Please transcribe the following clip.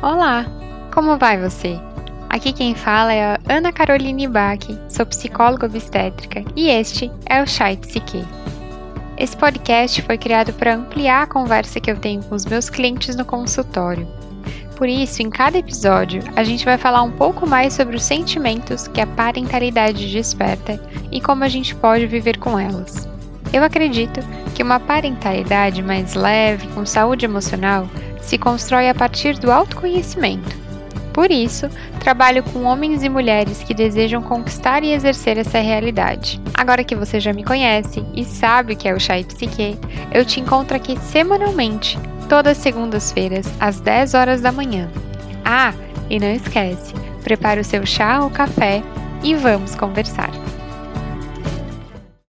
Olá, como vai você? Aqui quem fala é a Ana Caroline Bach, sou psicóloga obstétrica e este é o Chai Psique. Esse podcast foi criado para ampliar a conversa que eu tenho com os meus clientes no consultório. Por isso, em cada episódio, a gente vai falar um pouco mais sobre os sentimentos que a parentalidade desperta e como a gente pode viver com elas. Eu acredito que uma parentalidade mais leve, com saúde emocional, se constrói a partir do autoconhecimento. Por isso, trabalho com homens e mulheres que desejam conquistar e exercer essa realidade. Agora que você já me conhece e sabe o que é o Chai Psique, eu te encontro aqui semanalmente, todas segundas-feiras, às 10 horas da manhã. Ah, e não esquece, prepare o seu chá ou café e vamos conversar.